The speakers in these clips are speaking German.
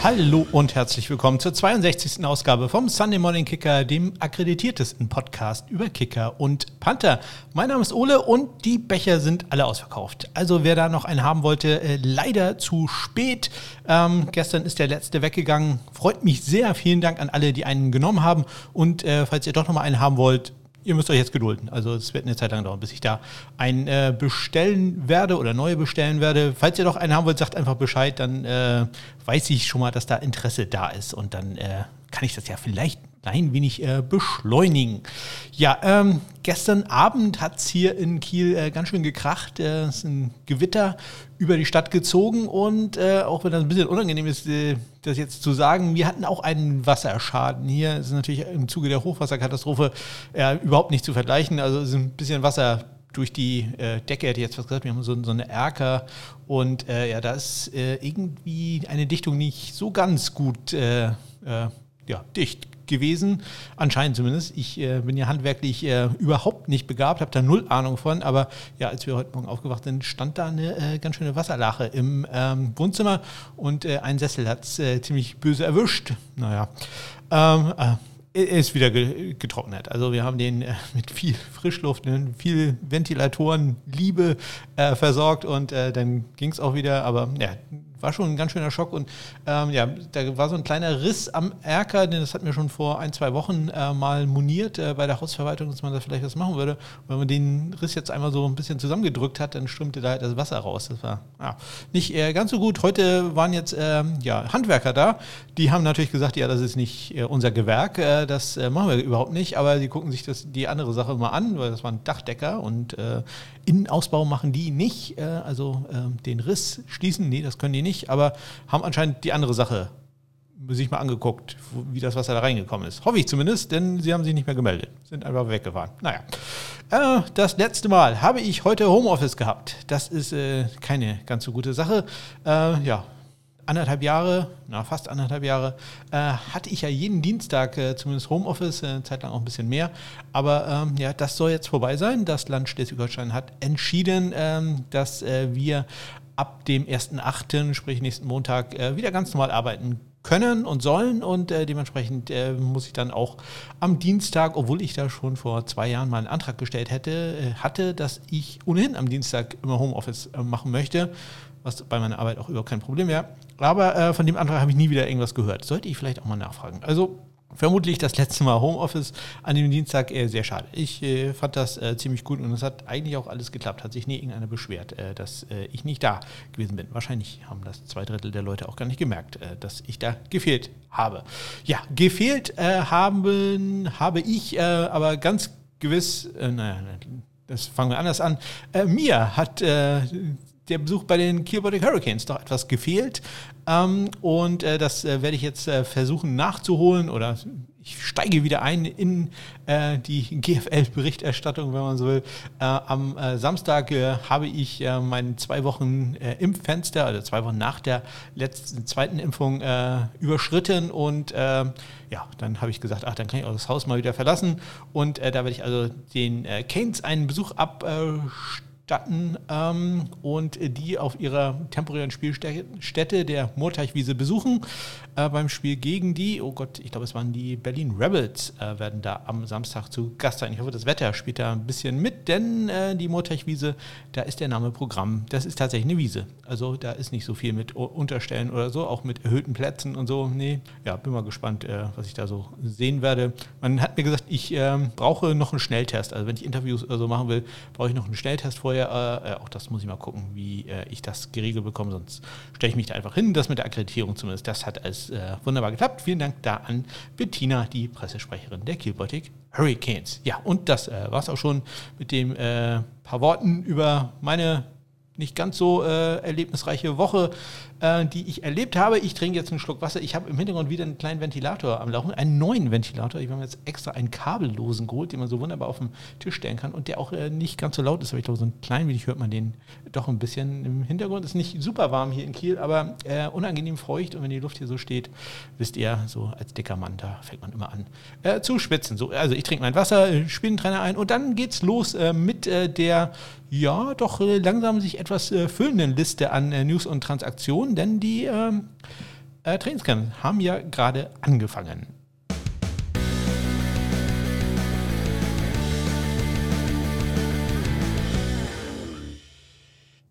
Hallo und herzlich willkommen zur 62. Ausgabe vom Sunday Morning Kicker, dem akkreditiertesten Podcast über Kicker und Panther. Mein Name ist Ole und die Becher sind alle ausverkauft. Also wer da noch einen haben wollte, äh, leider zu spät. Ähm, gestern ist der letzte weggegangen. Freut mich sehr. Vielen Dank an alle, die einen genommen haben. Und äh, falls ihr doch noch mal einen haben wollt, ihr müsst euch jetzt gedulden. Also es wird eine Zeit lang dauern, bis ich da einen äh, bestellen werde oder neue bestellen werde. Falls ihr doch einen haben wollt, sagt einfach Bescheid, dann äh, weiß ich schon mal, dass da Interesse da ist und dann äh, kann ich das ja vielleicht ein wenig äh, beschleunigen. Ja, ähm, gestern Abend hat es hier in Kiel äh, ganz schön gekracht. Äh, es ist ein Gewitter über die Stadt gezogen und äh, auch wenn das ein bisschen unangenehm ist, äh, das jetzt zu sagen, wir hatten auch einen Wasserschaden. Hier ist natürlich im Zuge der Hochwasserkatastrophe äh, überhaupt nicht zu vergleichen. Also es ist ein bisschen Wasser durch die äh, Decke, hätte ich jetzt was gesagt, wir haben so, so eine Erker und äh, ja, da ist äh, irgendwie eine Dichtung nicht so ganz gut äh, ja, dicht gewesen, anscheinend zumindest. Ich äh, bin ja handwerklich äh, überhaupt nicht begabt, habe da null Ahnung von, aber ja, als wir heute Morgen aufgewacht sind, stand da eine äh, ganz schöne Wasserlache im ähm, Wohnzimmer und äh, ein Sessel hat es äh, ziemlich böse erwischt. Naja. Ähm, äh, ist wieder getrocknet. Also wir haben den mit viel Frischluft, ne, viel Ventilatoren, Liebe äh, versorgt und äh, dann ging es auch wieder. Aber ja, war schon ein ganz schöner Schock. Und ähm, ja, da war so ein kleiner Riss am Erker, denn das hat mir schon vor ein, zwei Wochen äh, mal moniert äh, bei der Hausverwaltung, dass man da vielleicht was machen würde. Und wenn man den Riss jetzt einmal so ein bisschen zusammengedrückt hat, dann strömte da halt das Wasser raus. Das war ja, nicht äh, ganz so gut. Heute waren jetzt ähm, ja, Handwerker da. Die haben natürlich gesagt, ja, das ist nicht äh, unser Gewerk, äh, das äh, machen wir überhaupt nicht. Aber sie gucken sich das, die andere Sache mal an, weil das waren Dachdecker und Innenausbau machen die nicht. also ähm, den Riss schließen, nee, das können die nicht nicht, aber haben anscheinend die andere Sache sich mal angeguckt, wie das Wasser da reingekommen ist. Hoffe ich zumindest, denn sie haben sich nicht mehr gemeldet. Sind einfach weggefahren. Naja. Äh, das letzte Mal habe ich heute Homeoffice gehabt. Das ist äh, keine ganz so gute Sache. Äh, ja, anderthalb Jahre, na fast anderthalb Jahre, äh, hatte ich ja jeden Dienstag äh, zumindest Homeoffice, äh, zeitlang auch ein bisschen mehr. Aber ähm, ja, das soll jetzt vorbei sein. Das Land Schleswig-Holstein hat entschieden, ähm, dass äh, wir ab dem 1.8., sprich nächsten Montag, äh, wieder ganz normal arbeiten können und sollen und äh, dementsprechend äh, muss ich dann auch am Dienstag, obwohl ich da schon vor zwei Jahren mal einen Antrag gestellt hätte, äh, hatte, dass ich ohnehin am Dienstag immer Homeoffice äh, machen möchte, was bei meiner Arbeit auch überhaupt kein Problem wäre. Aber äh, von dem Antrag habe ich nie wieder irgendwas gehört. Sollte ich vielleicht auch mal nachfragen. Also vermutlich das letzte Mal Homeoffice an dem Dienstag äh, sehr schade. Ich äh, fand das äh, ziemlich gut und es hat eigentlich auch alles geklappt. Hat sich nie irgendeiner beschwert, äh, dass äh, ich nicht da gewesen bin. Wahrscheinlich haben das zwei Drittel der Leute auch gar nicht gemerkt, äh, dass ich da gefehlt habe. Ja, gefehlt haben, habe ich aber ganz gewiss, naja, das fangen wir anders an. mir hat der Besuch bei den Kielbotic Hurricanes doch etwas gefehlt. Ähm, und äh, das äh, werde ich jetzt äh, versuchen nachzuholen oder ich steige wieder ein in äh, die GFL-Berichterstattung, wenn man so will. Äh, am äh, Samstag habe ich meine zwei Wochen Impffenster, also zwei Wochen nach der letzten zweiten Impfung überschritten und ja, dann habe ich gesagt, ach, dann kann ich auch das Haus mal wieder verlassen und da werde ich also den Canes einen Besuch abstellen statten ähm, und die auf ihrer temporären Spielstätte der Moorteichwiese besuchen. Äh, beim Spiel gegen die, oh Gott, ich glaube, es waren die Berlin Rebels, äh, werden da am Samstag zu Gast sein. Ich hoffe, das Wetter spielt da ein bisschen mit, denn äh, die Moorteichwiese, da ist der Name Programm. Das ist tatsächlich eine Wiese. Also da ist nicht so viel mit Unterstellen oder so, auch mit erhöhten Plätzen und so. Nee, ja, bin mal gespannt, äh, was ich da so sehen werde. Man hat mir gesagt, ich ähm, brauche noch einen Schnelltest. Also wenn ich Interviews oder so machen will, brauche ich noch einen Schnelltest vorher vorher, äh, auch das muss ich mal gucken, wie äh, ich das geregelt bekomme, sonst stelle ich mich da einfach hin. Das mit der Akkreditierung zumindest, das hat alles äh, wunderbar geklappt. Vielen Dank da an Bettina, die Pressesprecherin der Kielbeutig Hurricanes. Ja, und das äh, war es auch schon mit dem äh, paar Worten über meine nicht ganz so äh, erlebnisreiche Woche äh, die ich erlebt habe. Ich trinke jetzt einen Schluck Wasser. Ich habe im Hintergrund wieder einen kleinen Ventilator am Laufen, einen neuen Ventilator. Ich habe mir jetzt extra einen kabellosen geholt, den man so wunderbar auf den Tisch stellen kann und der auch äh, nicht ganz so laut ist. Aber ich glaube, so ein klein wenig hört man den doch ein bisschen im Hintergrund. Ist nicht super warm hier in Kiel, aber äh, unangenehm feucht. Und wenn die Luft hier so steht, wisst ihr, so als dicker Mann, da fängt man immer an äh, zu schwitzen. So, also ich trinke mein Wasser, äh, Spinnentrenner ein und dann geht's los mit der ja, doch langsam sich etwas füllenden Liste an News und Transaktionen. Denn die ähm, äh, Trainingscamps haben ja gerade angefangen.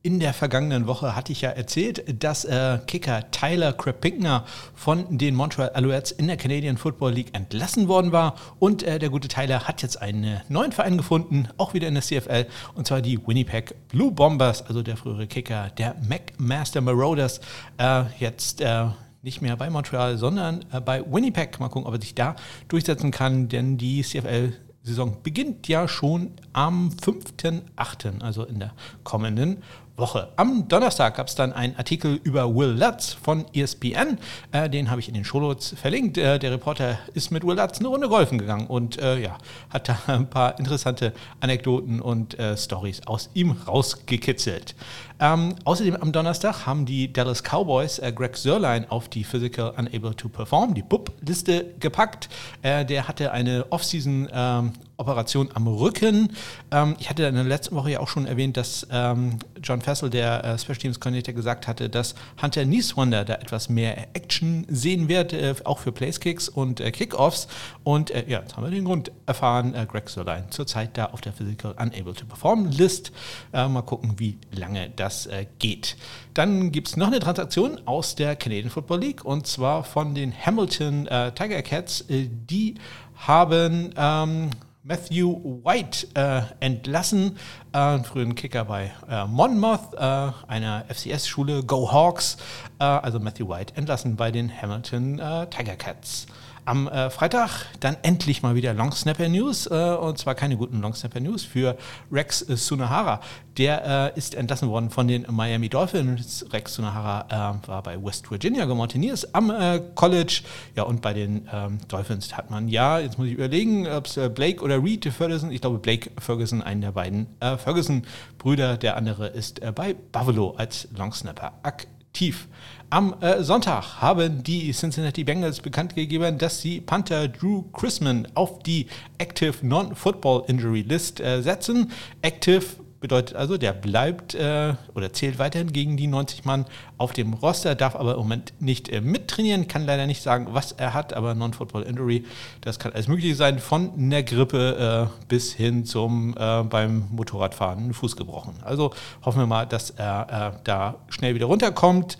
In der vergangenen Woche hatte ich ja erzählt, dass äh, Kicker Tyler Krepinkner von den Montreal Alouettes in der Canadian Football League entlassen worden war. Und äh, der gute Tyler hat jetzt einen neuen Verein gefunden, auch wieder in der CFL, und zwar die Winnipeg Blue Bombers, also der frühere Kicker der McMaster Marauders. Äh, jetzt äh, nicht mehr bei Montreal, sondern äh, bei Winnipeg. Mal gucken, ob er sich da durchsetzen kann, denn die CFL Saison beginnt ja schon am 5.8., also in der kommenden Woche. Am Donnerstag gab es dann einen Artikel über Will Lutz von ESPN. Äh, den habe ich in den Shownotes verlinkt. Äh, der Reporter ist mit Will Lutz eine Runde golfen gegangen und äh, ja, hat da ein paar interessante Anekdoten und äh, Stories aus ihm rausgekitzelt. Ähm, außerdem am Donnerstag haben die Dallas Cowboys äh, Greg Sörlein auf die Physical Unable to Perform, die BUP-Liste gepackt. Äh, der hatte eine Offseason ähm, Operation am Rücken. Ähm, ich hatte in der letzten Woche ja auch schon erwähnt, dass ähm, John Fessel, der äh, Special Teams Coordinator, gesagt hatte, dass Hunter Nieswander da etwas mehr Action sehen wird, äh, auch für Placekicks und äh, Kickoffs. Und äh, ja, jetzt haben wir den Grund erfahren. Äh, Greg Sörlein zurzeit da auf der Physical Unable to Perform List. Äh, mal gucken, wie lange das geht. Dann gibt es noch eine Transaktion aus der Canadian Football League und zwar von den Hamilton Tiger Cats. die haben ähm, Matthew White äh, entlassen, äh, früheren Kicker bei äh, Monmouth, äh, einer FCS-Schule, Go Hawks, äh, also Matthew White entlassen bei den Hamilton äh, Tiger Cats. Am äh, Freitag dann endlich mal wieder Long Snapper News äh, und zwar keine guten Long Snapper News für Rex äh, Sunahara. Der äh, ist entlassen worden von den Miami Dolphins. Rex Sunahara äh, war bei West Virginia Mountaineers am äh, College. Ja, und bei den ähm, Dolphins hat man ja, jetzt muss ich überlegen, ob es Blake oder Reed Ferguson, ich glaube Blake Ferguson, einen der beiden Ferguson-Brüder. Der andere ist bei Buffalo als Long Snapper aktiv. Am äh, Sonntag haben die Cincinnati Bengals bekannt gegeben, dass sie Panther Drew Chrisman auf die Active Non-Football Injury List äh, setzen. Active bedeutet also, der bleibt äh, oder zählt weiterhin gegen die 90 Mann auf dem Roster, darf aber im Moment nicht äh, mittrainieren, kann leider nicht sagen, was er hat, aber Non-Football Injury, das kann alles Mögliche sein, von einer Grippe äh, bis hin zum äh, beim Motorradfahren einen Fuß gebrochen. Also hoffen wir mal, dass er äh, da schnell wieder runterkommt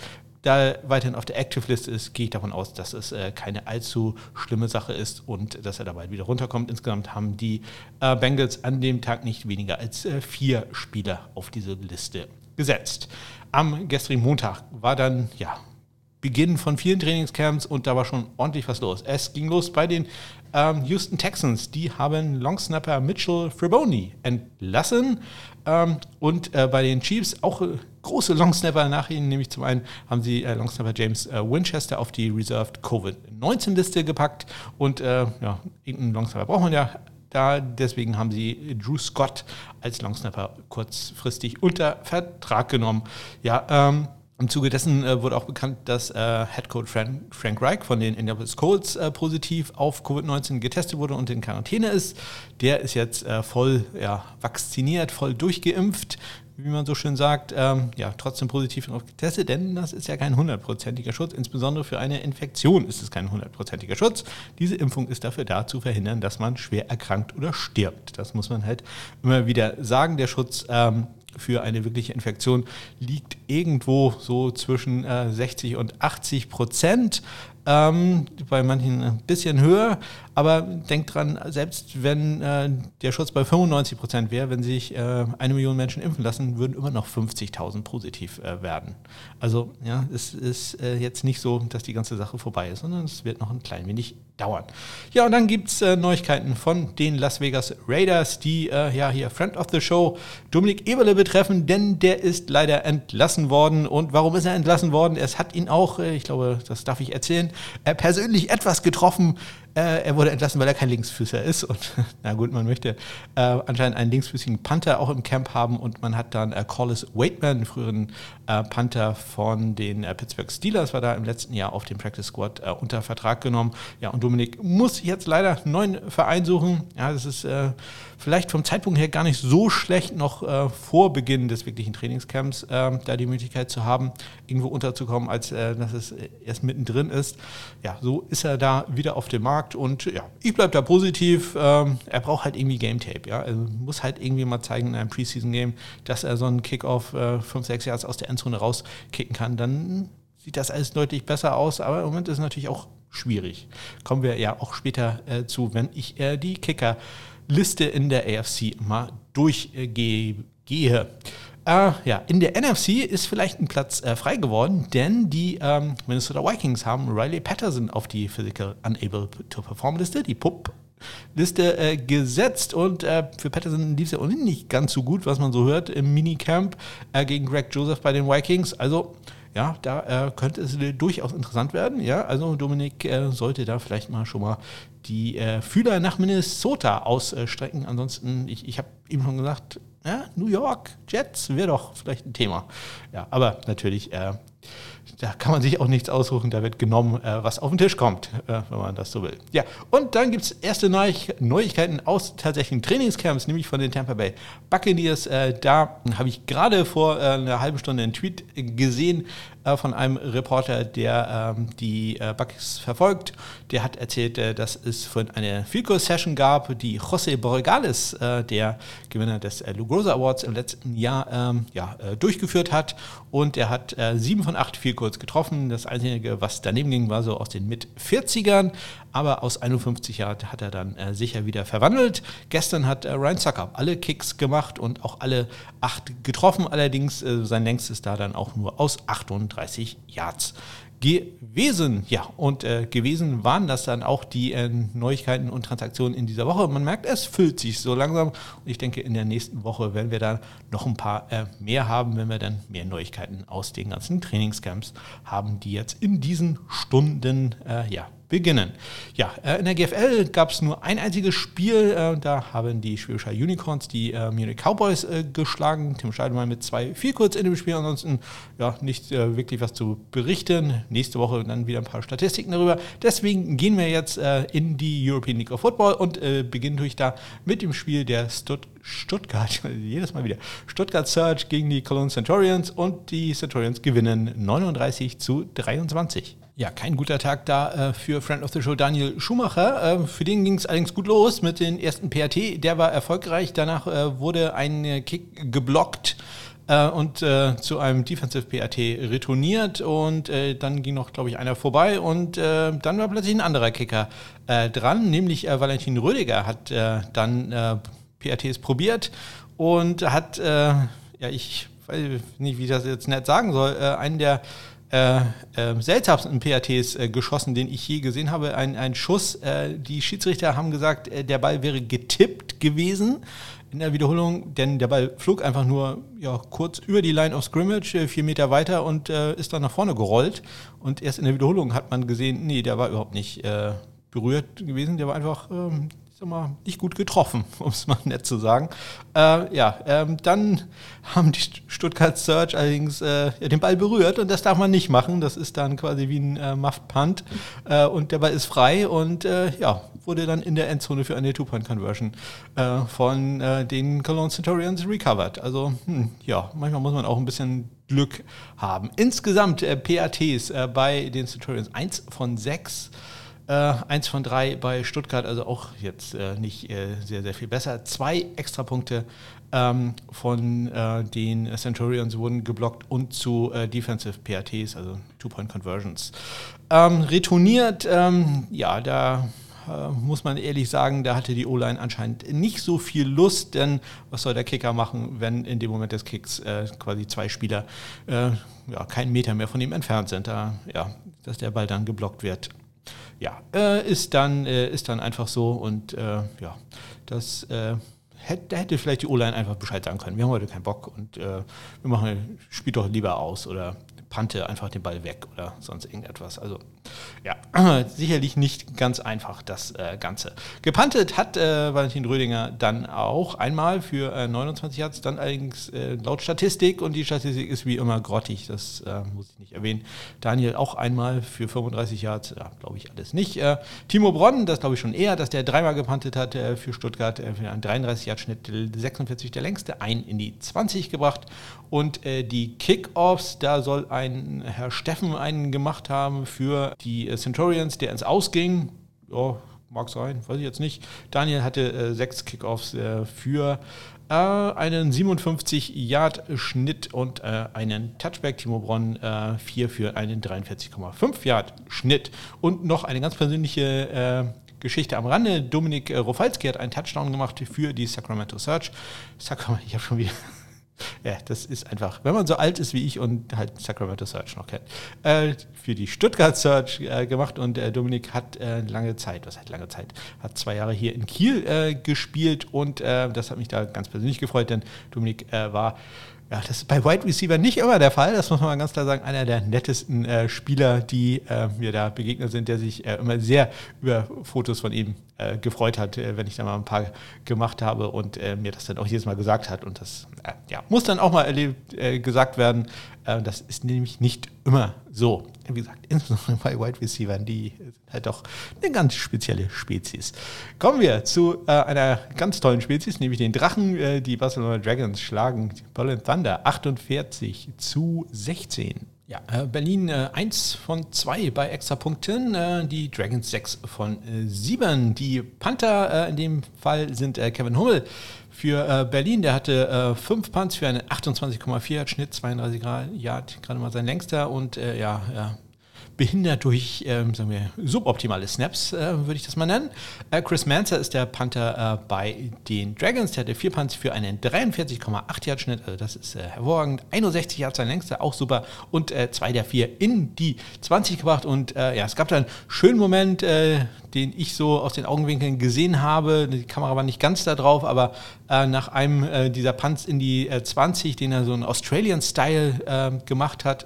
da weiterhin auf der Active List ist, gehe ich davon aus, dass es äh, keine allzu schlimme Sache ist und dass er dabei wieder runterkommt. Insgesamt haben die äh, Bengals an dem Tag nicht weniger als äh, vier Spieler auf diese Liste gesetzt. Am gestrigen Montag war dann ja Beginn von vielen Trainingscamps und da war schon ordentlich was los. Es ging los bei den ähm, Houston Texans. Die haben Longsnapper Mitchell Friboni entlassen. Ähm, und äh, bei den Chiefs auch äh, große Longsnapper nach ihnen, nämlich zum einen haben sie äh, Longsnapper James äh, Winchester auf die Reserved Covid-19-Liste gepackt und äh, ja, irgendeinen Longsnapper braucht man ja da. Deswegen haben sie Drew Scott als Longsnapper kurzfristig unter Vertrag genommen. Ja, ähm, im Zuge dessen äh, wurde auch bekannt, dass äh, Headcoach Frank, Frank Reich von den Indianapolis Colts äh, positiv auf Covid-19 getestet wurde und in Quarantäne ist. Der ist jetzt äh, voll ja, vacciniert, voll durchgeimpft wie man so schön sagt, ähm, ja, trotzdem positiv getestet, denn das ist ja kein hundertprozentiger Schutz. Insbesondere für eine Infektion ist es kein hundertprozentiger Schutz. Diese Impfung ist dafür da, zu verhindern, dass man schwer erkrankt oder stirbt. Das muss man halt immer wieder sagen. Der Schutz ähm, für eine wirkliche Infektion liegt irgendwo so zwischen äh, 60 und 80 Prozent. Ähm, bei manchen ein bisschen höher, aber denkt dran, selbst wenn äh, der Schutz bei 95 Prozent wäre, wenn sich äh, eine Million Menschen impfen lassen, würden immer noch 50.000 positiv äh, werden. Also ja, es ist äh, jetzt nicht so, dass die ganze Sache vorbei ist, sondern es wird noch ein klein wenig dauern. Ja, und dann gibt es äh, Neuigkeiten von den Las Vegas Raiders, die äh, ja hier Friend of the Show Dominik Eberle betreffen, denn der ist leider entlassen worden. Und warum ist er entlassen worden? Es hat ihn auch, ich glaube, das darf ich erzählen, persönlich etwas getroffen Äh, er wurde entlassen, weil er kein Linksfüßer ist. Und na gut, man möchte äh, anscheinend einen linksfüßigen Panther auch im Camp haben. Und man hat dann äh, Collis Waitman, früheren äh, Panther von den äh, Pittsburgh Steelers, war da im letzten Jahr auf dem Practice Squad äh, unter Vertrag genommen. Ja, und Dominik muss jetzt leider einen neuen Verein suchen. Ja, das ist vielleicht vom Zeitpunkt her gar nicht so schlecht, noch vor Beginn des wirklichen Trainingscamps da die Möglichkeit zu haben, irgendwo unterzukommen, als dass es erst mittendrin ist. Ja, so ist er da wieder auf dem Markt und ja, ich bleibe da positiv. Ähm, er braucht halt irgendwie Game Tape, ja. Also muss halt irgendwie mal zeigen in einem Preseason-Game, dass er so einen Kickoff 5, 6 Yards aus der Endzone rauskicken kann. Dann sieht das alles deutlich besser aus, aber im Moment ist es natürlich auch schwierig. Kommen wir ja auch später äh, zu, wenn ich äh, die Kicker Liste in der AFC mal durchgehe. Äh, ja, in der NFC ist vielleicht ein Platz äh, frei geworden, denn die ähm, Minnesota Vikings haben Riley Patterson auf die Physical Unable to Perform Liste, die PUP Liste äh, gesetzt und äh, für Patterson lief es ja ohnehin nicht ganz so gut, was man so hört im Minicamp äh, gegen Greg Joseph bei den Vikings. Also ja, da äh, könnte es durchaus interessant werden. Ja, also Dominik äh, sollte da vielleicht mal schon mal die äh, Fühler nach Minnesota ausstrecken. Ansonsten, ich, ich habe ihm schon gesagt, New York, Jets wäre doch vielleicht ein Thema. Ja, aber natürlich äh, da kann man sich auch nichts aussuchen, da wird genommen, äh, was auf den Tisch kommt, äh, wenn man das so will. Ja, und dann gibt es erste Neu Neuigkeiten aus tatsächlichen Trainingscamps, nämlich von den Tampa Bay Buccaneers. Äh, da habe ich gerade vor einer halben Stunde einen Tweet gesehen von einem Reporter, der ähm, die Bucks verfolgt. Der hat erzählt, dass es von eine Field Session gab, die José Borregales, der Gewinner des Lugrosa Awards im letzten Jahr, ähm, ja, durchgeführt hat. Und er hat sieben von acht Field kurz getroffen. Das Einzige, was daneben ging, war so aus den Mit-40ern. Aber aus 51 Jahren hat er dann äh, sicher wieder verwandelt. Gestern hat äh, Ryan Zucker alle Kicks gemacht und auch alle acht getroffen. Allerdings äh, sein längstes da dann auch nur aus 38 Yards gewesen. Ja, und äh, gewesen waren das dann auch die äh, Neuigkeiten und Transaktionen in dieser Woche. Man merkt, es füllt sich so langsam. Und ich denke, in der nächsten Woche werden wir da noch ein paar äh, mehr haben, wenn wir dann mehr Neuigkeiten aus den ganzen Trainingscamps haben, die jetzt in diesen Stunden äh, ja, beginnen. Ja, äh, in der GFL gab es nur ein einziges Spiel. Äh, da haben die Schwäbischer Unicorns die äh, Munich Cowboys geschlagen. Tim Scheidemann mit zwei viel kurz in dem Spiel. Ansonsten ja nicht wirklich was zu berichten. Nächste Woche dann wieder ein paar Statistiken darüber. Deswegen gehen wir jetzt in die European League of Football und beginnen durch da mit dem Spiel der Stutt Stuttgart, jedes Mal wieder, Stuttgart Surge gegen die Cologne Centurions und die Centurions gewinnen 39 zu 23. Ja, kein guter Tag da äh, für Friend of the Show Daniel Schumacher. Äh, für den ging es allerdings gut los mit den ersten PAT. Der war erfolgreich. Danach äh, wurde ein Kick geblockt äh, und äh, zu einem Defensive PAT retourniert. Und äh, dann ging noch, glaube ich, einer vorbei. Und dann war plötzlich ein anderer Kicker dran, nämlich Valentin Rödiger hat dann PATs probiert und hat, ja, ich weiß nicht, wie ich das jetzt nett sagen soll, einen der äh, äh, seltsamsten PATs äh, geschossen, den ich je gesehen habe. Ein, ein Schuss, äh, die Schiedsrichter haben gesagt, äh, der Ball wäre getippt gewesen in der Wiederholung, denn der Ball flog einfach nur ja, kurz über die Line of Scrimmage, äh, vier Meter weiter und ist dann nach vorne gerollt. Und erst in der Wiederholung hat man gesehen, nee, der war überhaupt nicht berührt gewesen, der war einfach ähm, sag mal, nicht gut getroffen, um es mal nett zu sagen. Äh, ja, ähm, dann haben die Stuttgart Search allerdings äh, den Ball berührt und das darf man nicht machen. Das ist dann quasi wie ein äh, Muffed Punt äh, und der Ball ist frei und äh, ja, wurde dann in der Endzone für eine Two-Point-Conversion äh, von den Cologne Centurions recovered. Also hm, ja, manchmal muss man auch ein bisschen Glück haben. Insgesamt PATs bei den Centurions 1 von 6. Äh, eins von drei bei Stuttgart, also auch jetzt äh, nicht äh, sehr, sehr viel besser. Zwei Extrapunkte ähm, von äh, den Centurions wurden geblockt und zu äh, Defensive PATs, also Two-Point-Conversions. Ähm, retourniert, ähm, ja, da äh, muss man ehrlich sagen, da hatte die O-Line anscheinend nicht so viel Lust, denn was soll der Kicker machen, wenn in dem Moment des Kicks quasi zwei Spieler ja, keinen Meter mehr von ihm entfernt sind, da, ja, dass der Ball dann geblockt wird ja, äh, ist, dann, äh, ist dann einfach so und äh, ja, das äh, hätte, hätte vielleicht die O-Line einfach Bescheid sagen können. Wir haben heute keinen Bock und äh, wir machen, spielt doch lieber aus oder pante einfach den Ball weg oder sonst irgendetwas. Also ja, sicherlich nicht ganz einfach das äh, Ganze. Gepantet hat äh, Valentin Rödinger dann auch einmal für äh, 29 Yards, dann allerdings äh, laut Statistik und die Statistik ist wie immer grottig, das äh, muss ich nicht erwähnen. Daniel auch einmal für 35 Yards, ja, glaube ich alles nicht. Äh, Timo Bronn, das glaube ich schon eher, dass der dreimal gepantet hat für Stuttgart, für einen 33 Yard Schnitt, 46 der längste, ein in die 20 gebracht und die Kickoffs, da soll ein Herr Steffen einen gemacht haben für die Centurions, der ins Ausging. Ja, mag sein, weiß ich jetzt nicht. Daniel hatte äh, sechs Kickoffs äh, für äh, einen 57-Yard-Schnitt und äh, einen Touchback. Timo Bronn äh, vier für einen 43,5-Yard-Schnitt. Und noch eine ganz persönliche äh, Geschichte am Rande. Dominik Rofalski hat einen Touchdown gemacht für die Sacramento Search. Sacramento, ich habe schon wieder ja, das ist einfach, wenn man so alt ist wie ich und halt Sacramento Search noch kennt, äh, für die Stuttgart Search äh, gemacht und äh, Dominik hat äh, lange Zeit, was heißt lange Zeit, hat zwei Jahre hier in Kiel äh, gespielt und äh, das hat mich da ganz persönlich gefreut, denn Dominik war ja, das ist bei Wide Receiver nicht immer der Fall. Das muss man ganz klar sagen. Einer der nettesten äh, Spieler, die äh, mir da begegnet sind, der sich äh, immer sehr über Fotos von ihm äh, gefreut hat, äh, wenn ich da mal ein paar gemacht habe und äh, mir das dann auch jedes Mal gesagt hat. Und das ja, muss dann auch mal erlebt, gesagt werden. Das ist nämlich nicht immer so. Wie gesagt, insbesondere bei Wide Receivers, die sind halt doch eine ganz spezielle Spezies. Kommen wir zu einer ganz tollen Spezies, nämlich den Drachen. die Barcelona Dragons schlagen Berlin Thunder 48 zu 16. Ja, äh, Berlin äh, 1 von 2 bei Extrapunkten, äh, die Dragons 6 von äh, 7. Die Panther äh, in dem Fall sind äh, Kevin Hummel für äh, Berlin. Der hatte 5 Punts für einen 28,4 Schnitt, 32 Yard, gerade mal sein längster und ja, ja behindert durch, ähm, sagen wir, suboptimale Snaps, äh, würde ich das mal nennen. Äh, Chris Manzer ist der Panther äh, bei den Dragons. Der hatte vier Punts für einen 43,8 Yard Schnitt, also das ist äh, hervorragend. 61 Yards sein längster, auch super. Und äh, zwei der vier in die 20 gebracht. Und ja, es gab da einen schönen Moment, den ich so aus den Augenwinkeln gesehen habe. Die Kamera war nicht ganz da drauf, aber nach einem dieser Punts in die 20, den er so einen Australian-Style gemacht hat,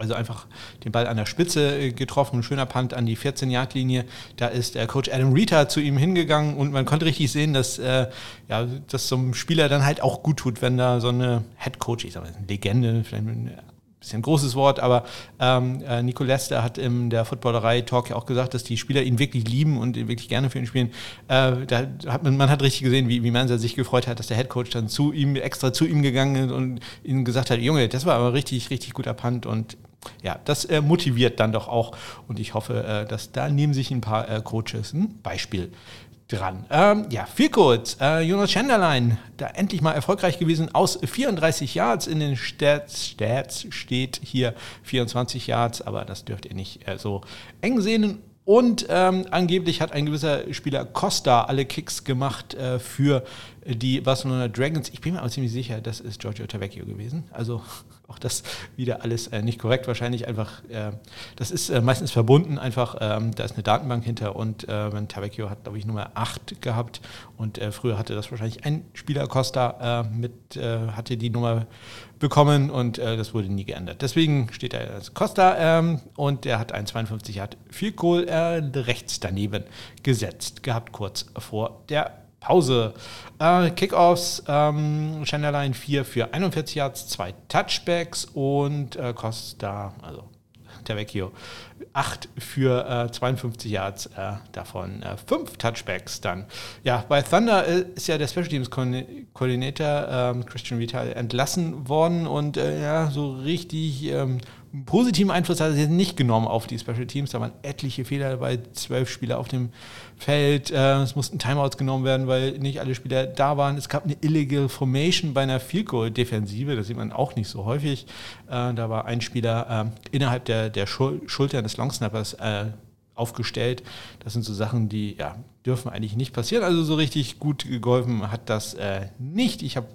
also einfach den Ball an der Spitze äh, getroffen, ein schöner Punt an die 14-Yard-Linie. Da ist der Coach Adam Rita zu ihm hingegangen und man konnte richtig sehen, dass äh, ja, das so einem Spieler dann halt auch gut tut, wenn da so eine Head Coach, ich sag mal, eine Legende, vielleicht ein bisschen großes Wort, aber ähm, äh, Nico Lester hat in der Footballerei-Talk ja auch gesagt, dass die Spieler ihn wirklich lieben und wirklich gerne für ihn spielen. Äh, da hat man, man hat richtig gesehen, wie, wie Manser sich gefreut hat, dass der Head Coach dann zu ihm, extra zu ihm gegangen ist und ihm gesagt hat, Junge, das war aber richtig, richtig guter Punt und ja, das äh, motiviert dann doch auch und ich hoffe, äh, dass da nehmen sich ein paar äh, Coaches ein Beispiel dran. Ähm, ja, viel kurz. Äh, Jonas Schenderlein, da endlich mal erfolgreich gewesen aus 34 Yards in den Stats. Stats steht hier 24 Yards, aber das dürft ihr nicht äh, so eng sehen. Und ähm, angeblich hat ein gewisser Spieler Costa alle Kicks gemacht äh, für die Barcelona Dragons. Ich bin mir aber ziemlich sicher, das ist Giorgio Tavecchio gewesen. Also auch das wieder alles äh, nicht korrekt. Wahrscheinlich einfach, äh, das ist äh, meistens verbunden, einfach, ähm, da ist eine Datenbank hinter und äh, Tavecchio hat, glaube ich, Nummer 8 gehabt und äh, früher hatte das wahrscheinlich ein Spieler Costa äh, mit, hatte die Nummer bekommen und das wurde nie geändert. Deswegen steht er als Costa ähm, und er hat ein 52 hat viel Kohl rechts daneben gesetzt gehabt, kurz vor der Pause. Äh, Kickoffs, ähm, Schneiderlein 4 für 41 Yards, 2 Touchbacks und äh, Costa, also der Vecchio, 8 für äh, 52 Yards, äh, davon 5 äh, Touchbacks dann. Ja, bei Thunder äh, ist ja der Special Teams Koordinator ähm, Christian Vital entlassen worden und äh, ja, so richtig ähm, positiven Einfluss hat er nicht genommen auf die Special Teams. Da waren etliche Fehler dabei, zwölf Spieler auf dem Feld. Äh, es mussten Timeouts genommen werden, weil nicht alle Spieler da waren. Es gab eine Illegal Formation bei einer Field Goal Defensive. Das sieht man auch nicht so häufig. Äh, da war ein Spieler äh, innerhalb der, der Schultern des Longsnappers aufgestellt. Das sind so Sachen, die ja, dürfen eigentlich nicht passieren. Also so richtig gut geholfen hat das äh, nicht. Ich habe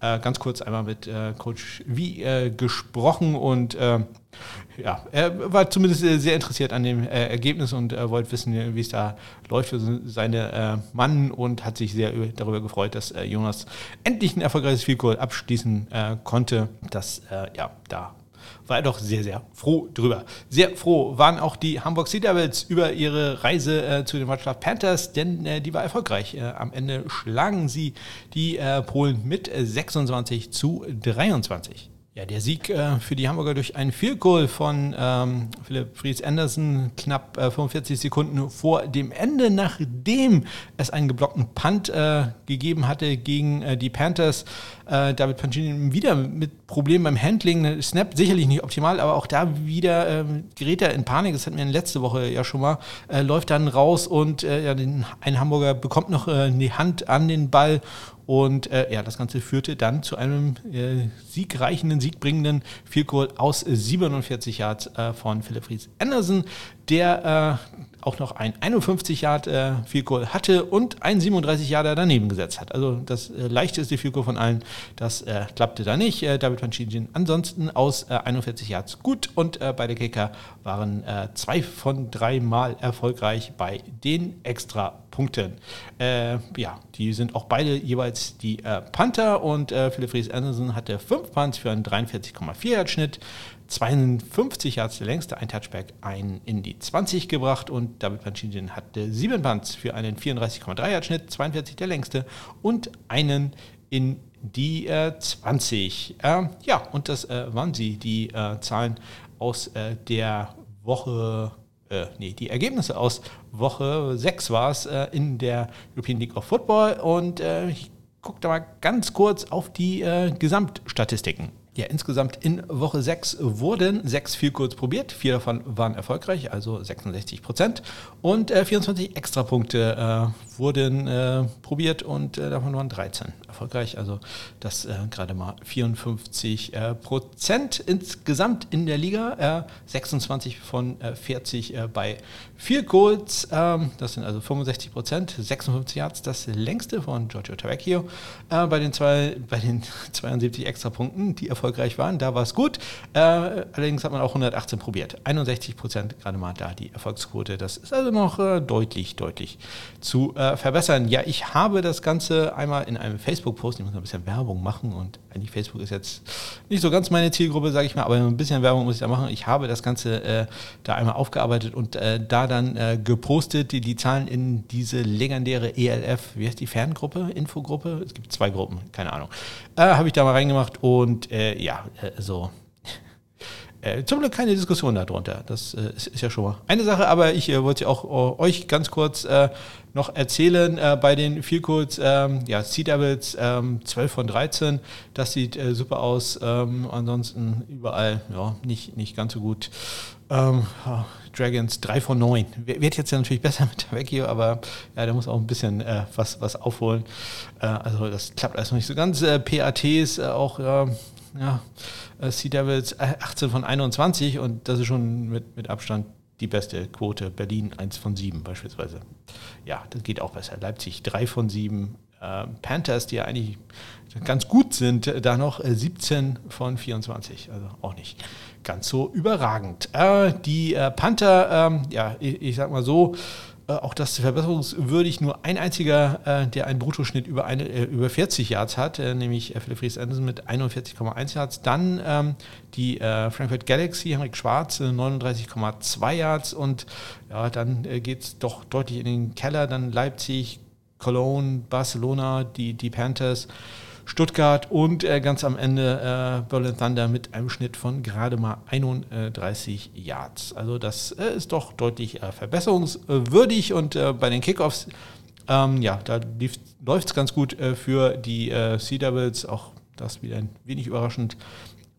äh, ganz kurz einmal mit äh, Coach Wie äh, gesprochen und äh, ja, er war zumindest sehr interessiert an dem äh, Ergebnis und wollte wissen, wie es da läuft für seine Mann und hat sich sehr darüber gefreut, dass Jonas endlich ein erfolgreiches Field Goal abschließen konnte. Das ja, da war er doch sehr, sehr froh drüber. Sehr froh waren auch die Hamburg Sea Devils über ihre Reise äh, zu den Wrocław Panthers, denn äh, die war erfolgreich. Äh, am Ende schlagen sie die äh, Polen mit 26 zu 23. Ja, der Sieg äh, für die Hamburger durch einen Field Goal von ähm, Philipp Fries Anderson knapp äh, 45 Sekunden vor dem Ende, nachdem es einen geblockten Punt äh, gegeben hatte gegen äh, die Panthers. Äh, David Pancini wieder mit Problemen beim Handling. Snap sicherlich nicht optimal, aber auch da wieder ähm, gerät er in Panik. Das hatten wir letzte Woche ja schon mal. Äh, läuft dann raus und ja, den, ein Hamburger bekommt noch die Hand an den Ball und äh, ja, das Ganze führte dann zu einem äh, siegreichenden, siegbringenden Field Goal aus 47 Yards äh, von Philipp Fries Anderson, der äh, auch noch ein 51 Yard äh, Field Goal hatte und ein 37 Yarder daneben gesetzt hat. Also das äh, leichteste Field Goal von allen, das äh, klappte da nicht. Äh, David Panchinjin ansonsten aus äh, 41 Yards gut und äh, beide Kicker waren äh, zwei von drei Mal erfolgreich bei den Extra-Punkten. Äh, ja, die sind auch beide jeweils die Panther und Philipp Fries Anderson hatte fünf Punts für einen 43,4 Yard Schnitt. 52 Yards der längste, ein Touchback, ein in die 20 gebracht und David Panchinjin hatte sieben Punts für einen 34,3 Yard Schnitt, 42 der längste und einen in die äh, 20. Äh, ja, und das äh, waren sie, die äh, Zahlen aus äh, der Woche äh, nee, die Ergebnisse aus Woche 6 war es äh, in der European League of Football und äh, ich gucke da mal ganz kurz auf die äh, Gesamtstatistiken. Ja, insgesamt in Woche 6 wurden sechs viel kurz probiert. Vier davon waren erfolgreich, also 66 Prozent. Und äh, 24 Extrapunkte äh, wurden äh, probiert und äh, davon waren 13 erfolgreich. Also das äh, gerade mal 54 äh, Prozent insgesamt in der Liga. 26 von 40 bei vier Goals. Ähm, das sind also 65 Prozent. 56 Yards, das längste von Giorgio Tavecchio. bei, den zwei, bei den 72 Extrapunkten, die erfolgreich waren. Da war es gut. Äh, allerdings hat man auch 118 probiert. 61 Prozent gerade mal da die Erfolgsquote. Das ist also noch äh, deutlich, deutlich zu äh, verbessern. Ja, ich habe das Ganze einmal in einem Facebook-Post, ich muss ein bisschen Werbung machen und eigentlich Facebook ist jetzt nicht so ganz meine Zielgruppe, sage ich mal, aber ein bisschen Werbung muss ich da machen. Ich habe das Ganze äh, da einmal aufgearbeitet und äh, da dann äh, gepostet, die, die Zahlen in diese legendäre ELF, wie heißt die Ferngruppe, Infogruppe? Es gibt zwei Gruppen, keine Ahnung. habe ich da mal reingemacht und äh, ja, äh, so. Äh, zum Glück keine Diskussion darunter. Das äh, ist, ist, ja schon mal eine Sache, aber ich äh, wollte auch äh, euch ganz kurz äh, noch erzählen äh, bei den Vielcodes, ähm, ja, Sea Devils ähm, 12 von 13, das sieht super aus. Ähm, ansonsten überall, ja, nicht, nicht ganz so gut. Ähm, Dragons 3 von 9. Wird jetzt ja natürlich besser mit der Vecchio, aber ja, der muss auch ein bisschen was, was aufholen. also das klappt noch nicht so ganz. PATs auch, ja, ja, Sea Devils 18 äh, von 21 und das ist schon mit, mit Abstand die beste Quote. Berlin 1 von 7 beispielsweise. Ja, das geht auch besser. Leipzig 3 von 7. Äh, Panthers, die ja eigentlich ganz gut sind, äh, da noch 17 von 24. Also auch nicht ganz so überragend. Äh, die äh, Panther, ähm, ja, ich, ich, sag mal so, äh, auch das verbesserungswürdig. Nur ein einziger, äh, der einen Bruttoschnitt über, eine, äh, über 40 Yards hat, nämlich Philipp Fries Anderson mit 41,1 Yards. Dann ähm, die Frankfurt Galaxy, Henrik Schwarz, 39,2 Yards. Und ja, dann geht es doch deutlich in den Keller. Dann Leipzig, Cologne, Barcelona, die, die Panthers. Stuttgart und äh, ganz am Ende äh, Berlin Thunder mit einem Schnitt von gerade mal 31 Yards. Also das äh, ist doch deutlich äh, verbesserungswürdig und äh, bei den Kickoffs, ähm, ja, da läuft es ganz gut äh, für die Sea Devils, auch das wieder ein wenig überraschend.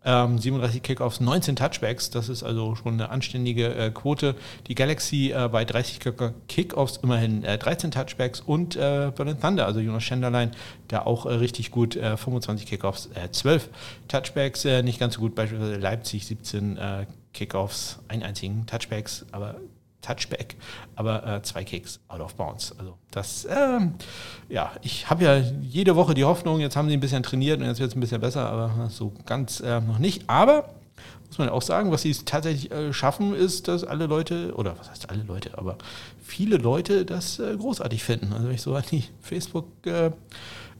Ähm, 37 Kickoffs, 19 Touchbacks, das ist also schon eine anständige äh, Quote. Die Galaxy äh, bei 30 Kickoffs immerhin äh, 13 Touchbacks und äh, Berlin Thunder, also Jonas Schenderlein, da auch äh, richtig gut, 25 äh, Kickoffs, 12 Touchbacks, nicht ganz so gut, beispielsweise Leipzig 17 Kickoffs, einen einzigen Touchbacks, aber Touchback, aber äh, zwei Kicks out of bounds. Also das, ähm, ja, ich habe ja jede Woche die Hoffnung, jetzt haben sie ein bisschen trainiert und jetzt wird es ein bisschen besser, aber so ganz äh, noch nicht. Aber muss man auch sagen, was sie tatsächlich äh, schaffen, ist, dass alle Leute, oder was heißt alle Leute, aber viele Leute das äh, großartig finden. Also wenn ich so an die Facebook äh,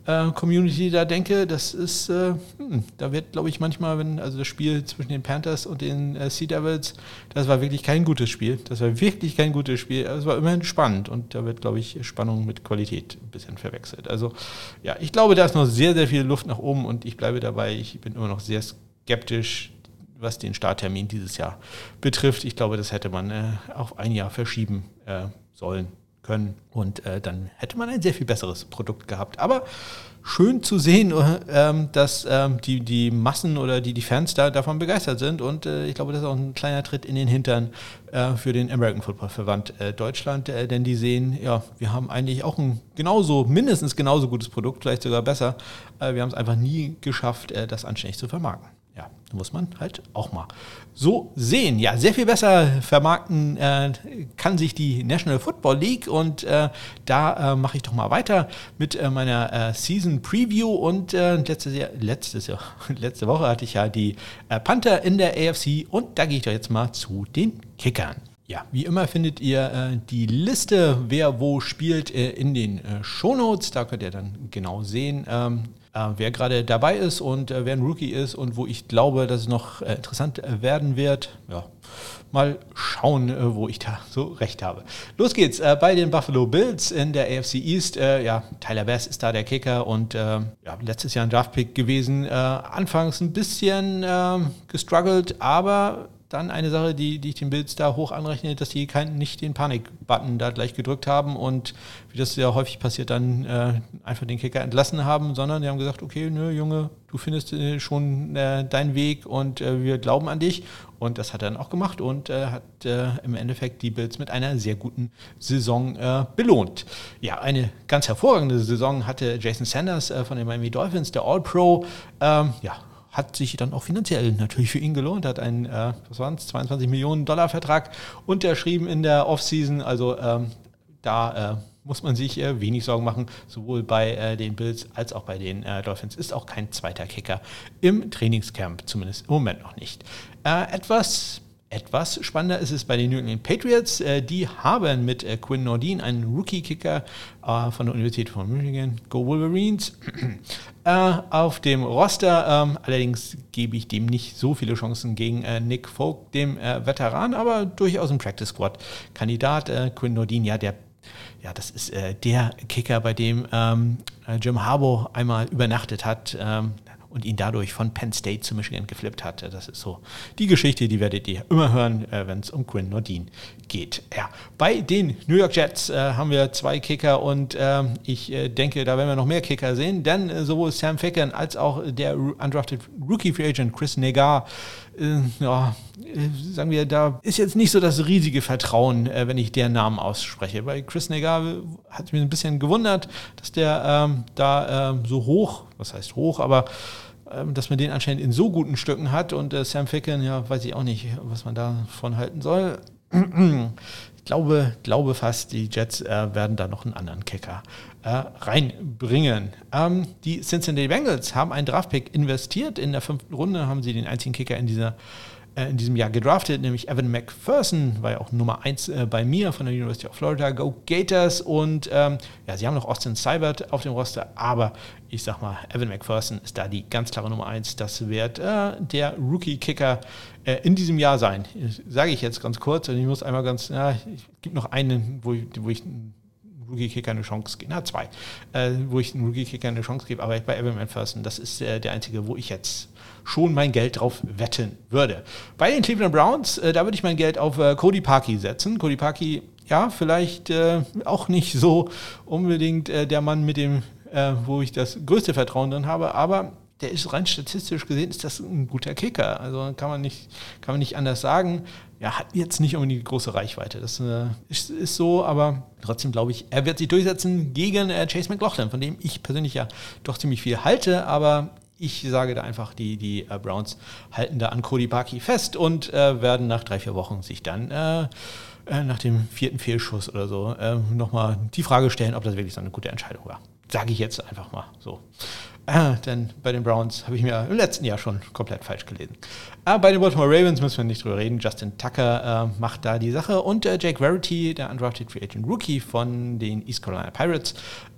Community da denke, das ist, äh, hm, da wird, glaube ich, manchmal, wenn, also das Spiel zwischen den Panthers und den äh, Sea Devils, das war wirklich kein gutes Spiel. Das war wirklich kein gutes Spiel. Es war immerhin spannend und da wird, glaube ich, Spannung mit Qualität ein bisschen verwechselt. Also, ja, ich glaube, da ist noch sehr, sehr viel Luft nach oben und ich bleibe dabei. Ich bin immer noch sehr skeptisch, was den Starttermin dieses Jahr betrifft. Ich glaube, das hätte man äh, auf ein Jahr verschieben äh, sollen können. Und äh, dann hätte man ein sehr viel besseres Produkt gehabt. Aber schön zu sehen, äh, dass ähm, die, die Massen oder die, die Fans da davon begeistert sind. Und äh, ich glaube, das ist auch ein kleiner Tritt in den Hintern äh, für den American Football Verband äh, Deutschland, äh, denn die sehen, ja, wir haben eigentlich auch ein genauso, mindestens genauso gutes Produkt, vielleicht sogar besser. Äh, wir haben es einfach nie geschafft, das anständig zu vermarkten ja, muss man halt auch mal so sehen. Ja, sehr viel besser vermarkten äh, kann sich die National Football League und äh, da äh, mache ich doch mal weiter mit äh, meiner äh, Season Preview und äh, letztes Jahr, letztes Jahr, letzte Woche hatte ich ja die Panther in der AFC und da gehe ich doch jetzt mal zu den Kickern. Ja, wie immer findet ihr die Liste, wer wo spielt, in den Shownotes. Da könnt ihr dann genau sehen, ähm, äh, wer gerade dabei ist und äh, wer ein Rookie ist und wo ich glaube, dass es noch äh, interessant äh, werden wird. Ja, mal schauen, äh, wo ich da so recht habe. Los geht's äh, bei den Buffalo Bills in der AFC East. ja, Tyler Bass ist da der Kicker und ja, letztes Jahr ein Draftpick gewesen. anfangs ein bisschen gestruggelt, aber dann eine Sache, die, die ich den Bills da hoch anrechne, dass die kein, nicht den Panik-Button da gleich gedrückt haben und wie das ja häufig passiert, dann äh, einfach den Kicker entlassen haben, sondern die haben gesagt, okay, nö, Junge, du findest äh, schon äh, deinen Weg und äh, wir glauben an dich. Und das hat er dann auch gemacht und äh, hat äh, im Endeffekt die Bills mit einer sehr guten Saison belohnt. Ja, eine ganz hervorragende Saison hatte Jason Sanders von den Miami Dolphins, der All-Pro. Ähm, ja, hat sich dann auch finanziell natürlich für ihn gelohnt, hat einen, äh, was waren es, 22 Millionen Dollar Vertrag unterschrieben in der Offseason. Also ähm, da äh, muss man sich äh, wenig Sorgen machen, sowohl bei äh, den Bills als auch bei den äh, Dolphins. Ist auch kein zweiter Kicker im Trainingscamp, zumindest im Moment noch nicht. Äh, etwas etwas spannender ist es bei den New England Patriots. Äh, die haben mit äh, Quinn Nordin einen Rookie-Kicker äh, von der Universität von Michigan, Go Wolverines, auf dem Roster. Ähm, allerdings gebe ich dem nicht so viele Chancen gegen Nick Folk, dem Veteran, aber durchaus ein Practice Squad-Kandidat. Quinn Nordin, ja, der ja, das ist der Kicker, bei dem ähm, Jim Harbour einmal übernachtet hat. Ähm, und ihn dadurch von Penn State zu Michigan geflippt hatte. Das ist so die Geschichte, die werdet ihr immer hören, äh, wenn es um Quinn Nordin geht. Ja, bei den New York Jets äh, haben wir zwei Kicker und äh, ich äh, denke, da werden wir noch mehr Kicker sehen, denn äh, sowohl Sam Ficken als auch der undrafted Rookie Free Agent Chris Negar ja, sagen wir, da ist jetzt nicht so das riesige Vertrauen, äh, wenn ich deren Namen ausspreche. Bei Chris Negar hat mich ein bisschen gewundert, dass der ähm, da ähm, so hoch, was heißt hoch, aber ähm, dass man den anscheinend in so guten Stücken hat und äh, Sam Ficken, ja, weiß ich auch nicht, was man davon halten soll. Glaube, glaube fast, die Jets äh, werden da noch einen anderen Kicker äh, reinbringen. Ähm, die Cincinnati Bengals haben einen Draftpick investiert. In der fünften Runde haben sie den einzigen Kicker in dieser äh, in diesem Jahr gedraftet, nämlich Evan McPherson, war ja auch Nummer 1 äh, bei mir von der University of Florida, Go Gators und ähm, ja, sie haben noch Austin Seibert auf dem Roster, aber ich sag mal, Evan McPherson ist da die ganz klare Nummer 1. Das wird äh, der Rookie-Kicker äh, in diesem Jahr sein. Sage ich jetzt ganz kurz und ich muss einmal ganz, ja, es gibt noch einen, wo ich, wo ich Rookie-Kicker eine Chance gebe, na zwei, äh, wo ich einen Rookie-Kicker eine Chance gebe, aber bei Evan McPherson, das ist äh, der einzige, wo ich jetzt schon mein Geld drauf wetten würde. Bei den Cleveland Browns, äh, da würde ich mein Geld auf äh, Cody Parkey setzen. Cody Parkey, ja, vielleicht äh, auch nicht so unbedingt äh, der Mann mit dem, wo ich das größte Vertrauen drin habe, aber der ist rein statistisch gesehen, ist das ein guter Kicker. Also kann man nicht, kann man nicht anders sagen. Ja, hat jetzt nicht unbedingt die große Reichweite. Das äh, ist, ist, so, aber trotzdem glaube ich, er wird sich durchsetzen gegen Chase McLaughlin, von dem ich persönlich ja doch ziemlich viel halte, aber ich sage da einfach, die, die äh, Browns halten da an Cody Parkey fest und äh, werden nach drei, vier Wochen sich dann äh, äh nach dem vierten Fehlschuss oder so äh, nochmal die Frage stellen, ob das wirklich so eine gute Entscheidung war. Sage ich jetzt einfach mal so. Äh, denn bei den Browns habe ich mir im letzten Jahr schon komplett falsch gelesen. Äh, bei den Baltimore Ravens müssen wir nicht drüber reden. Justin Tucker äh, macht da die Sache und äh, Jake Verity, der undrafted Free Agent Rookie von den East Carolina Pirates,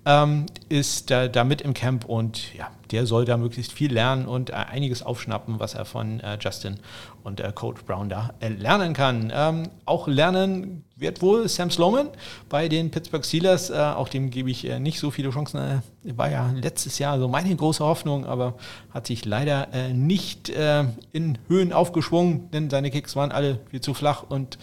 ähm, ist da, da mit im Camp und ja, der soll da möglichst viel lernen und äh, einiges aufschnappen, was er von äh, Justin und äh, Coach Brown da äh, lernen kann. Ähm, auch lernen wird wohl Sam Sloman bei den Pittsburgh Steelers. Äh, auch dem gebe ich äh, nicht so viele Chancen. war ja letztes Jahr so meine große Hoffnung, aber hat sich leider nicht in Höhen aufgeschwungen, denn seine Kicks waren alle viel zu flach und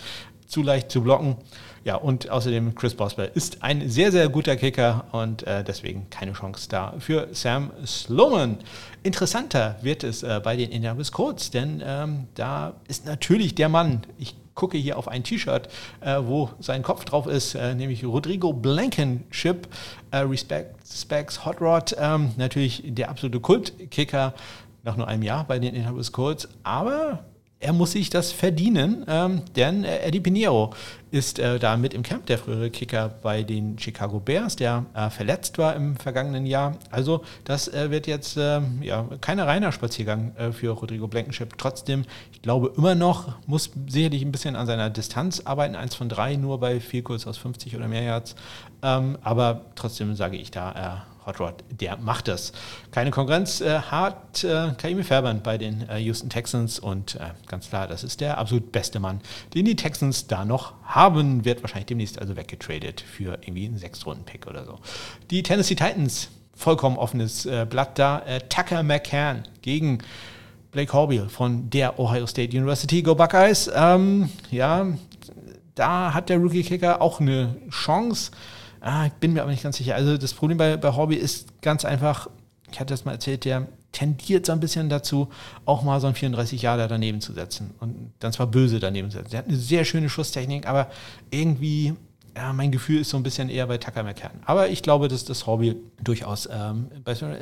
zu leicht zu blocken. Ja, und außerdem Chris Boswell ist ein sehr, sehr guter Kicker und äh, deswegen keine Chance da für Sam Sloman. Interessanter wird es äh, bei den Indianapolis Colts, denn ähm, da ist natürlich der Mann, ich gucke hier auf ein T-Shirt, äh, wo sein Kopf drauf ist, äh, nämlich Rodrigo Blankenship, äh, Respect Specs Hot Rod, ähm, natürlich der absolute Kultkicker nach nur einem Jahr bei den Indianapolis Colts, aber er muss sich das verdienen, ähm, denn äh, Eddie Pinheiro ist äh, da mit im Camp, der frühere Kicker bei den Chicago Bears, der äh, verletzt war im vergangenen Jahr. Also das äh, wird jetzt ähm, ja, kein reiner Spaziergang äh, für Rodrigo Blankenship. Trotzdem, ich glaube immer noch, muss sicherlich ein bisschen an seiner Distanz arbeiten. Eins von drei nur bei viel kurz aus 50 oder mehr Yards. Ähm, aber trotzdem sage ich da, Rod, der macht das. Keine Konkurrenz äh, hat äh, Kaimi Fairbairn bei den äh, Houston Texans und äh, ganz klar, das ist der absolut beste Mann, den die Texans da noch haben. Wird wahrscheinlich demnächst also weggetradet für irgendwie einen Sechstrunden-Pick oder so. Die Tennessee Titans, vollkommen offenes Blatt da. Tucker McCann gegen Blake Horbiel von der Ohio State University. Go Buckeyes. Ähm, ja, da hat der Rookie-Kicker auch eine Chance. Ah, ich bin mir aber nicht ganz sicher. Also das Problem bei, bei Hobby ist ganz einfach, ich hatte das mal erzählt, der tendiert so ein bisschen dazu, auch mal so ein 34 Jahre daneben zu setzen. Und dann zwar böse daneben zu setzen. Der hat eine sehr schöne Schusstechnik, aber irgendwie, ja, mein Gefühl ist so ein bisschen eher bei Tucker McCann. Aber ich glaube, dass das Hobby durchaus ähm,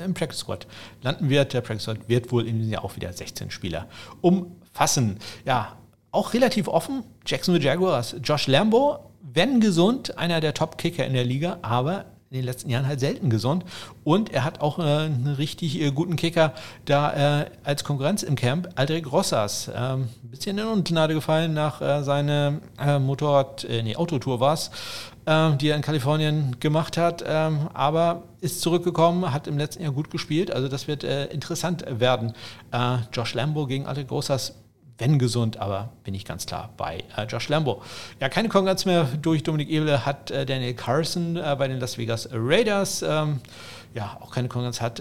im Practice Squad landen wird. Der Practice Squad wird wohl in diesem Jahr auch wieder 16 Spieler umfassen. Ja, auch relativ offen. Jacksonville Jaguars. Josh Lambo wenn gesund, einer der Top-Kicker in der Liga, aber in den letzten Jahren halt selten gesund. Und er hat auch äh, einen richtig äh, guten Kicker da äh, als Konkurrenz im Camp, Aldrich Rossas. Ähm, ein bisschen in Ungnade gefallen nach äh, seiner äh, Motorrad, äh, nee, Autotour war es, äh, die er in Kalifornien gemacht hat. Ähm, aber ist zurückgekommen, hat im letzten Jahr gut gespielt. Also das wird interessant werden. Josh Lambo gegen Aldrich Rossas wenn gesund, aber bin ich ganz klar bei äh, Josh Lambo. Ja, keine Konkurrenz mehr durch Dominik Ebele hat äh, Daniel Carson äh, bei den Las Vegas Raiders. Ähm, ja, auch keine Konkurrenz hat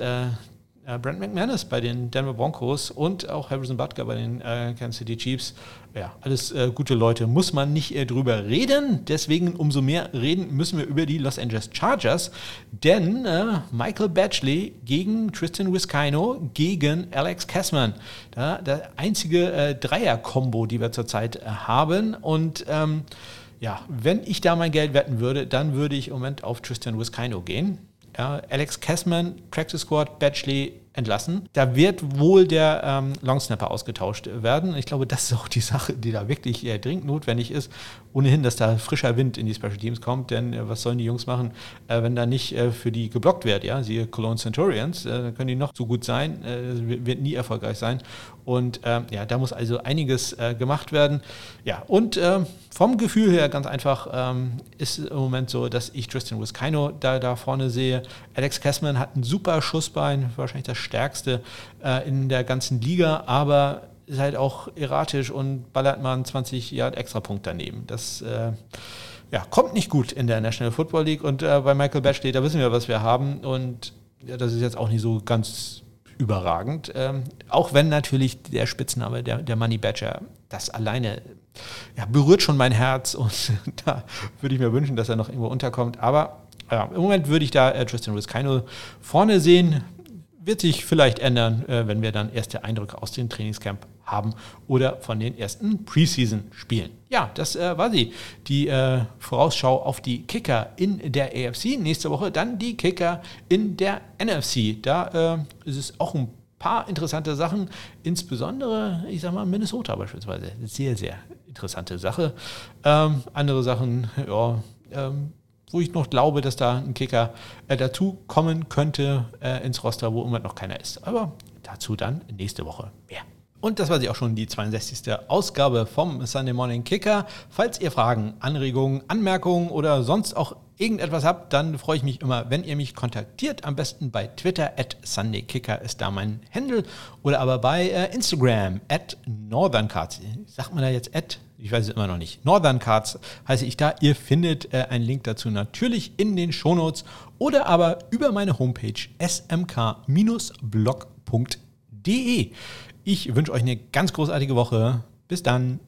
äh, Brent McManus bei den Denver Broncos und auch Harrison Butker bei den äh, Kansas City Chiefs. Ja, alles äh, gute Leute, muss man nicht äh, drüber reden. Deswegen umso mehr reden müssen wir über die Los Angeles Chargers, denn äh, Michael Batchley gegen Tristan Wiskino gegen Alex Kessman. Da, der einzige äh, Dreier-Kombo, die wir zurzeit haben und ähm, ja, wenn ich da mein Geld wetten würde, dann würde ich im Moment auf Tristan Wiskino gehen. Ja, Alex Kessman, Practice Squad, Batchley entlassen. Da wird wohl der ähm, Longsnapper ausgetauscht werden. Ich glaube, das ist auch die Sache, die da wirklich äh, dringend notwendig ist. Ohnehin, dass da frischer Wind in die Special Teams kommt, denn äh, was sollen die Jungs machen, äh, wenn da nicht äh, für die geblockt wird? Ja, siehe Cologne Centurions, äh, dann können die noch so gut sein, äh, wird nie erfolgreich sein. Und ähm, ja, da muss also einiges gemacht werden. Ja, und ähm, vom Gefühl her ganz einfach ähm, ist im Moment so, dass ich Tristan Wiskino da, da vorne sehe. Alex Kessman hat ein super Schussbein, wahrscheinlich das stärkste äh, in der ganzen Liga, aber ist halt auch erratisch und ballert mal einen 20 Yard Extrapunkt daneben. Das äh, ja, kommt nicht gut in der National Football League und äh, bei Michael Batchley, da wissen wir, was wir haben und ja, das ist jetzt auch nicht so ganz überragend. Ähm, auch wenn natürlich der Spitzname, der, der Money Badger, das alleine ja, berührt schon mein Herz und da würde ich mir wünschen, dass er noch irgendwo unterkommt. Aber ja, im Moment würde ich da äh, Tristan Wiskino vorne sehen wird sich vielleicht ändern, äh, wenn wir dann erste Eindrücke aus dem Trainingscamp haben oder von den ersten Preseason-Spielen. Ja, das äh, war sie. Die äh, Vorausschau auf die Kicker in der AFC. Nächste Woche dann die Kicker in der NFC. Da äh, ist es auch ein paar interessante Sachen, insbesondere, ich sag mal, Minnesota beispielsweise. Sehr, sehr interessante Sache. Ähm, andere Sachen, ja, ähm, wo ich noch glaube, dass da ein Kicker äh, dazu kommen könnte äh, ins Roster, wo immer noch keiner ist. Aber dazu dann nächste Woche mehr. Und das war sie auch schon, die 62. Ausgabe vom Sunday Morning Kicker. Falls ihr Fragen, Anregungen, Anmerkungen oder sonst auch irgendetwas habt, dann freue ich mich immer, wenn ihr mich kontaktiert. Am besten bei Twitter, at SundayKicker ist da mein Handle. Oder aber bei äh, Instagram, at NorthernCards. Sagt man da jetzt at? Ich weiß es immer noch nicht. NorthernCards heiße ich da. Ihr findet äh, einen Link dazu natürlich in den Shownotes oder aber über meine Homepage smk-blog.de. Ich wünsche euch eine ganz großartige Woche. Bis dann.